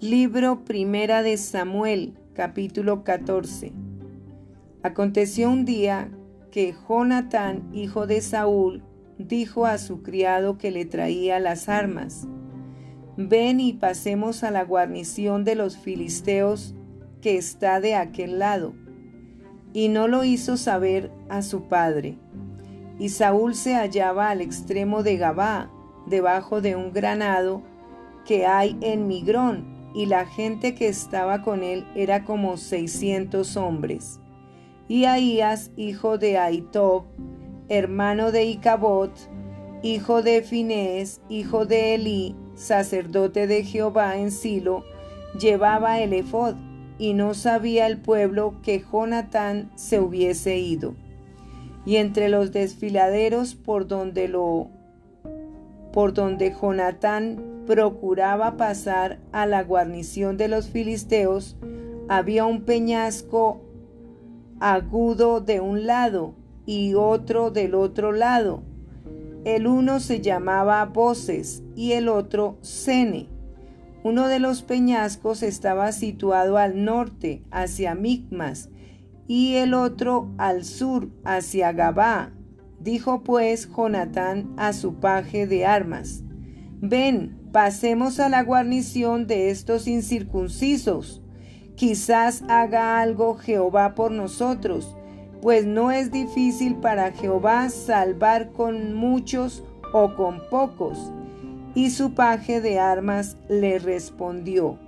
Libro Primera de Samuel, capítulo 14. Aconteció un día que Jonatán, hijo de Saúl, dijo a su criado que le traía las armas, Ven y pasemos a la guarnición de los filisteos que está de aquel lado. Y no lo hizo saber a su padre. Y Saúl se hallaba al extremo de Gabá, debajo de un granado que hay en Migrón, y la gente que estaba con él era como seiscientos hombres. Y Ahías, hijo de Aitob, hermano de Icabot, hijo de Finés, hijo de Elí, sacerdote de Jehová en Silo, llevaba el efod, y no sabía el pueblo que Jonatán se hubiese ido. Y entre los desfiladeros por donde lo por donde Jonatán procuraba pasar a la guarnición de los filisteos, había un peñasco agudo de un lado y otro del otro lado. El uno se llamaba Voces y el otro Sene. Uno de los peñascos estaba situado al norte, hacia Micmas, y el otro al sur, hacia Gabá. Dijo pues Jonatán a su paje de armas, Ven, pasemos a la guarnición de estos incircuncisos. Quizás haga algo Jehová por nosotros, pues no es difícil para Jehová salvar con muchos o con pocos. Y su paje de armas le respondió,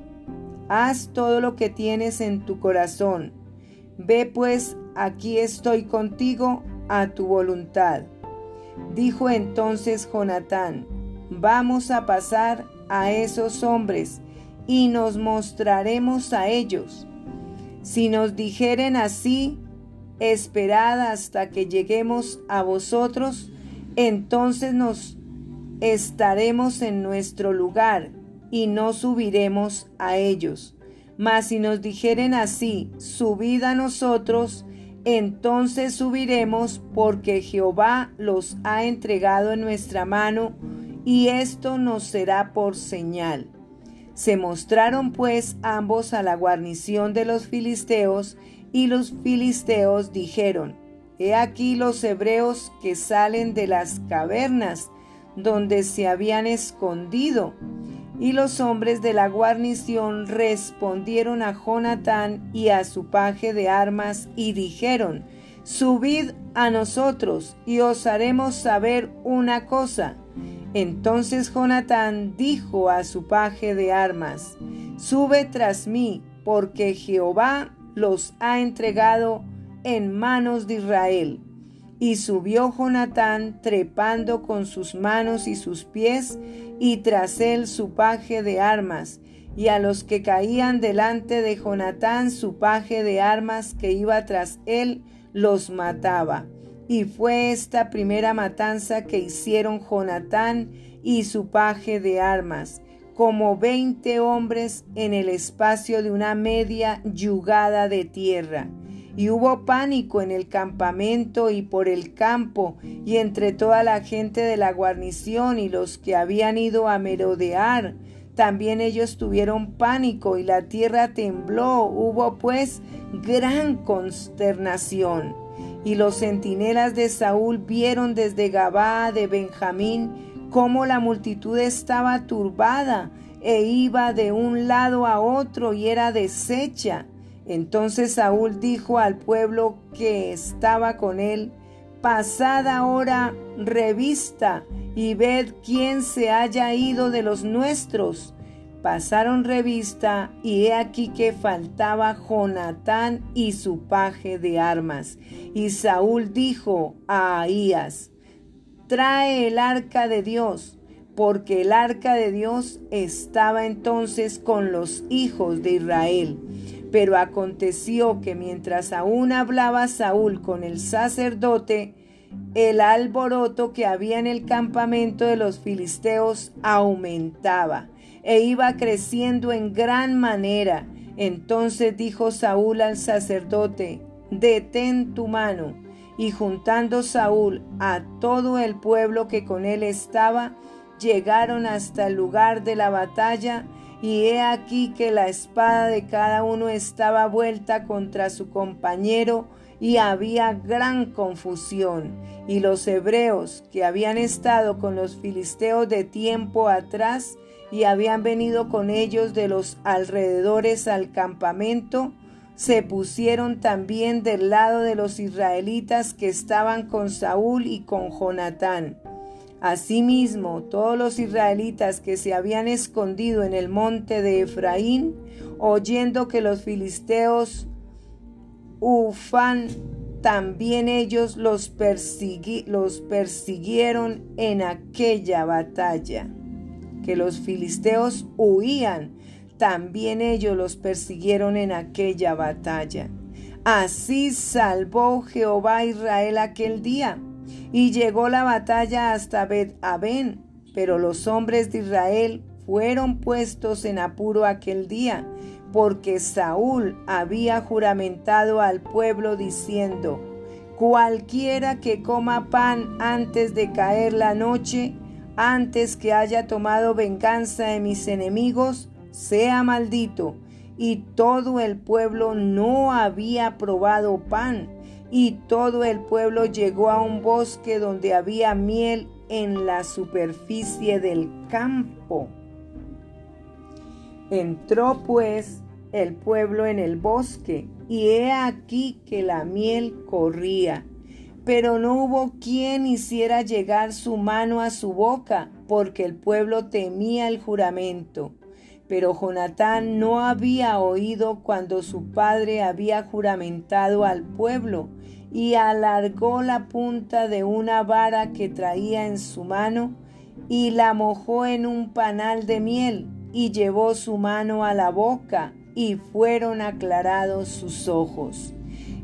Haz todo lo que tienes en tu corazón. Ve pues, aquí estoy contigo a tu voluntad. Dijo entonces Jonatán, vamos a pasar a esos hombres y nos mostraremos a ellos. Si nos dijeren así, esperad hasta que lleguemos a vosotros, entonces nos estaremos en nuestro lugar y no subiremos a ellos. Mas si nos dijeren así, subid a nosotros, entonces subiremos porque Jehová los ha entregado en nuestra mano y esto nos será por señal. Se mostraron pues ambos a la guarnición de los filisteos y los filisteos dijeron, He aquí los hebreos que salen de las cavernas donde se habían escondido. Y los hombres de la guarnición respondieron a Jonatán y a su paje de armas y dijeron, Subid a nosotros y os haremos saber una cosa. Entonces Jonatán dijo a su paje de armas, Sube tras mí, porque Jehová los ha entregado en manos de Israel. Y subió Jonatán trepando con sus manos y sus pies, y tras él su paje de armas, y a los que caían delante de Jonatán su paje de armas que iba tras él, los mataba. Y fue esta primera matanza que hicieron Jonatán y su paje de armas, como veinte hombres en el espacio de una media yugada de tierra y hubo pánico en el campamento y por el campo, y entre toda la gente de la guarnición y los que habían ido a merodear. También ellos tuvieron pánico y la tierra tembló. Hubo pues gran consternación. Y los centinelas de Saúl vieron desde Gabá de Benjamín cómo la multitud estaba turbada e iba de un lado a otro y era deshecha entonces Saúl dijo al pueblo que estaba con él, Pasad ahora revista y ved quién se haya ido de los nuestros. Pasaron revista y he aquí que faltaba Jonatán y su paje de armas. Y Saúl dijo a Ahías, Trae el arca de Dios, porque el arca de Dios estaba entonces con los hijos de Israel. Pero aconteció que mientras aún hablaba Saúl con el sacerdote, el alboroto que había en el campamento de los filisteos aumentaba e iba creciendo en gran manera. Entonces dijo Saúl al sacerdote, detén tu mano. Y juntando Saúl a todo el pueblo que con él estaba, llegaron hasta el lugar de la batalla y he aquí que la espada de cada uno estaba vuelta contra su compañero, y había gran confusión. Y los hebreos que habían estado con los filisteos de tiempo atrás y habían venido con ellos de los alrededores al campamento, se pusieron también del lado de los israelitas que estaban con Saúl y con Jonatán. Asimismo, todos los israelitas que se habían escondido en el monte de Efraín, oyendo que los filisteos ufan, también ellos los, los persiguieron en aquella batalla. Que los filisteos huían, también ellos los persiguieron en aquella batalla. Así salvó Jehová a Israel aquel día y llegó la batalla hasta Bet-Aben, pero los hombres de Israel fueron puestos en apuro aquel día, porque Saúl había juramentado al pueblo diciendo, cualquiera que coma pan antes de caer la noche, antes que haya tomado venganza de mis enemigos, sea maldito. Y todo el pueblo no había probado pan y todo el pueblo llegó a un bosque donde había miel en la superficie del campo. Entró pues el pueblo en el bosque, y he aquí que la miel corría. Pero no hubo quien hiciera llegar su mano a su boca, porque el pueblo temía el juramento. Pero Jonatán no había oído cuando su padre había juramentado al pueblo, y alargó la punta de una vara que traía en su mano, y la mojó en un panal de miel, y llevó su mano a la boca, y fueron aclarados sus ojos.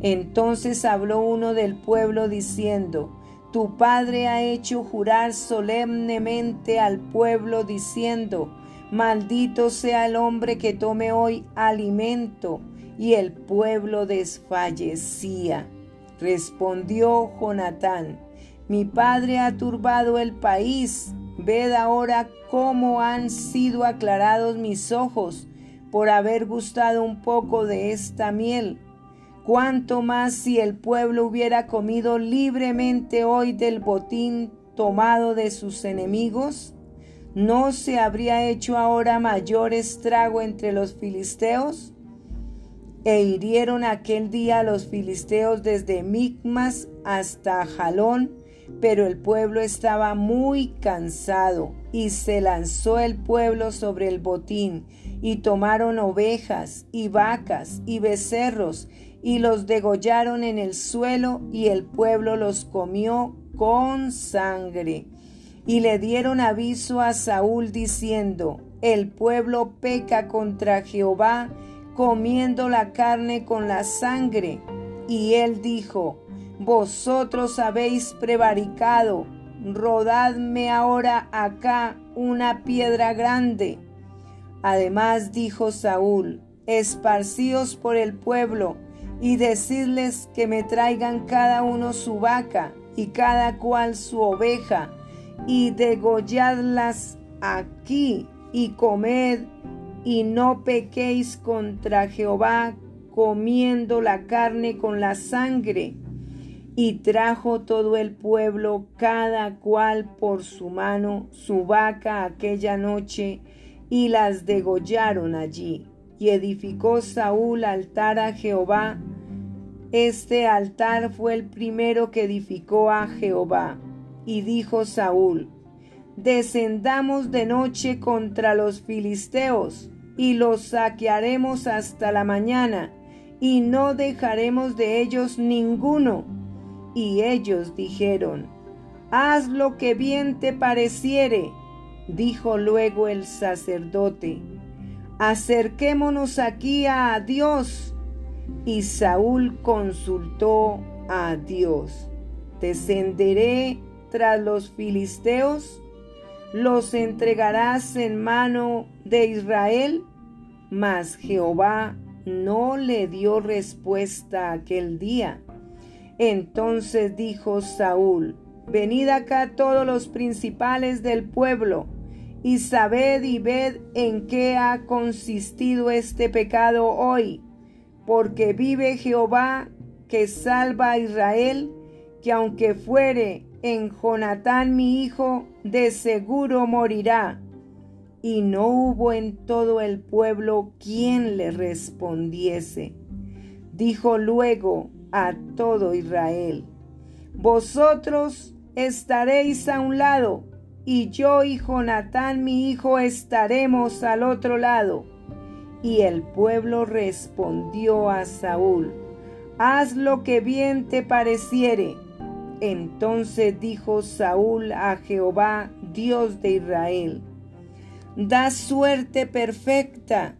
Entonces habló uno del pueblo diciendo, Tu padre ha hecho jurar solemnemente al pueblo diciendo, Maldito sea el hombre que tome hoy alimento. Y el pueblo desfallecía. Respondió Jonatán, Mi padre ha turbado el país. Ved ahora cómo han sido aclarados mis ojos por haber gustado un poco de esta miel. Cuánto más si el pueblo hubiera comido libremente hoy del botín tomado de sus enemigos. ¿No se habría hecho ahora mayor estrago entre los filisteos? E hirieron aquel día a los filisteos desde Micmas hasta Jalón, pero el pueblo estaba muy cansado, y se lanzó el pueblo sobre el botín, y tomaron ovejas, y vacas, y becerros, y los degollaron en el suelo, y el pueblo los comió con sangre. Y le dieron aviso a Saúl diciendo, el pueblo peca contra Jehová comiendo la carne con la sangre. Y él dijo, vosotros habéis prevaricado, rodadme ahora acá una piedra grande. Además dijo Saúl, esparcíos por el pueblo y decidles que me traigan cada uno su vaca y cada cual su oveja y degolladlas aquí y comed y no pequéis contra Jehová comiendo la carne con la sangre. Y trajo todo el pueblo, cada cual por su mano, su vaca aquella noche, y las degollaron allí. Y edificó Saúl altar a Jehová. Este altar fue el primero que edificó a Jehová. Y dijo Saúl, Descendamos de noche contra los filisteos, y los saquearemos hasta la mañana, y no dejaremos de ellos ninguno. Y ellos dijeron, Haz lo que bien te pareciere. Dijo luego el sacerdote, Acerquémonos aquí a Dios. Y Saúl consultó a Dios. ¿Descenderé tras los filisteos? ¿Los entregarás en mano de Israel? Mas Jehová no le dio respuesta aquel día. Entonces dijo Saúl, Venid acá todos los principales del pueblo. y sabed y ved en qué ha consistido este pecado hoy, porque vive Jehová que salva a Israel, que aunque fuere en Jonatán mi hijo, de seguro morirá. Y no hubo en todo el pueblo quien le respondiese. Dijo luego a todo Israel, Vosotros estaréis a un lado, y yo y Jonatán mi hijo estaremos al otro lado. Y el pueblo respondió a Saúl, Haz lo que bien te pareciere. Entonces dijo Saúl a Jehová, Dios de Israel, Da suerte perfecta.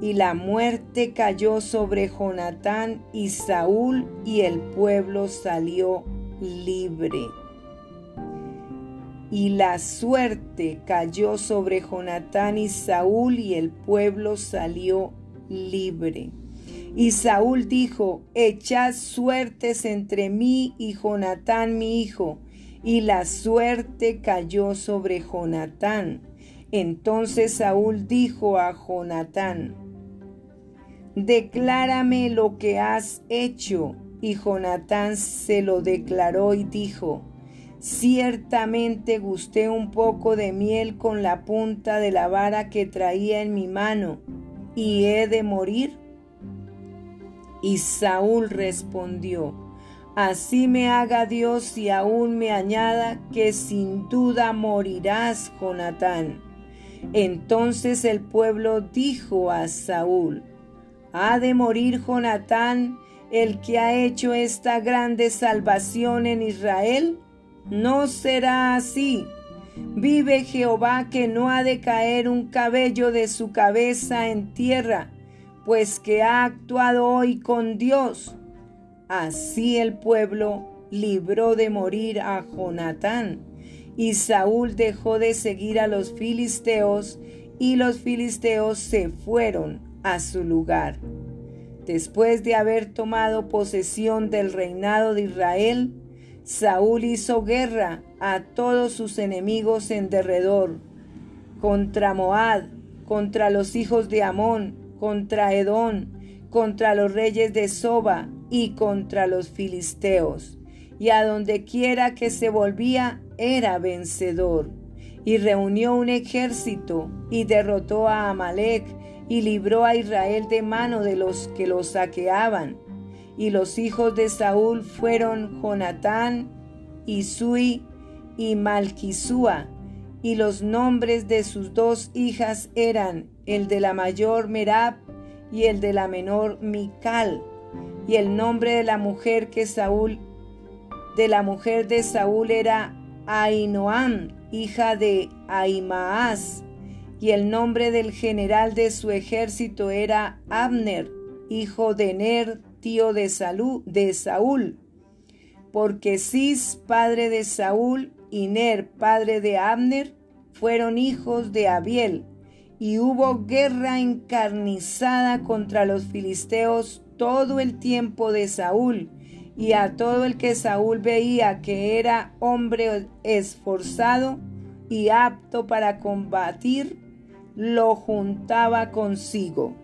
Y la muerte cayó sobre Jonatán y Saúl, y el pueblo salió libre y la suerte cayó sobre Jonatán y Saúl y el pueblo salió libre. Y Saúl dijo, echad suertes entre mí y Jonatán mi hijo. Y la suerte cayó sobre Jonatán. Entonces Saúl dijo a Jonatán, declárame lo que has hecho. Y Jonatán se lo declaró y dijo, Ciertamente gusté un poco de miel con la punta de la vara que traía en mi mano, y he de morir. Y Saúl respondió, Así me haga Dios y aún me añada que sin duda morirás, Jonatán. Entonces el pueblo dijo a Saúl, ¿Ha de morir Jonatán, el que ha hecho esta grande salvación en Israel? No será así. Vive Jehová que no ha de caer un cabello de su cabeza en tierra, pues que ha actuado hoy con Dios. Así el pueblo libró de morir a Jonatán, y Saúl dejó de seguir a los filisteos, y los filisteos se fueron a su lugar. Después de haber tomado posesión del reinado de Israel, Saúl hizo guerra a todos sus enemigos en derredor, contra Moab, contra los hijos de Amón, contra Edón, contra los reyes de Soba y contra los filisteos. Y a donde quiera que se volvía era vencedor. Y reunió un ejército y derrotó a Amalek y libró a Israel de mano de los que los saqueaban y los hijos de Saúl fueron Jonatán, Isui y Malquisúa, y los nombres de sus dos hijas eran el de la mayor Merab y el de la menor Mical, y el nombre de la mujer que Saúl de la mujer de Saúl era Ainoam, hija de Aimaas, y el nombre del general de su ejército era Abner, hijo de Ner tío de, de Saúl, porque Cis, padre de Saúl, y Ner, padre de Abner, fueron hijos de Abiel, y hubo guerra encarnizada contra los filisteos todo el tiempo de Saúl, y a todo el que Saúl veía que era hombre esforzado y apto para combatir, lo juntaba consigo.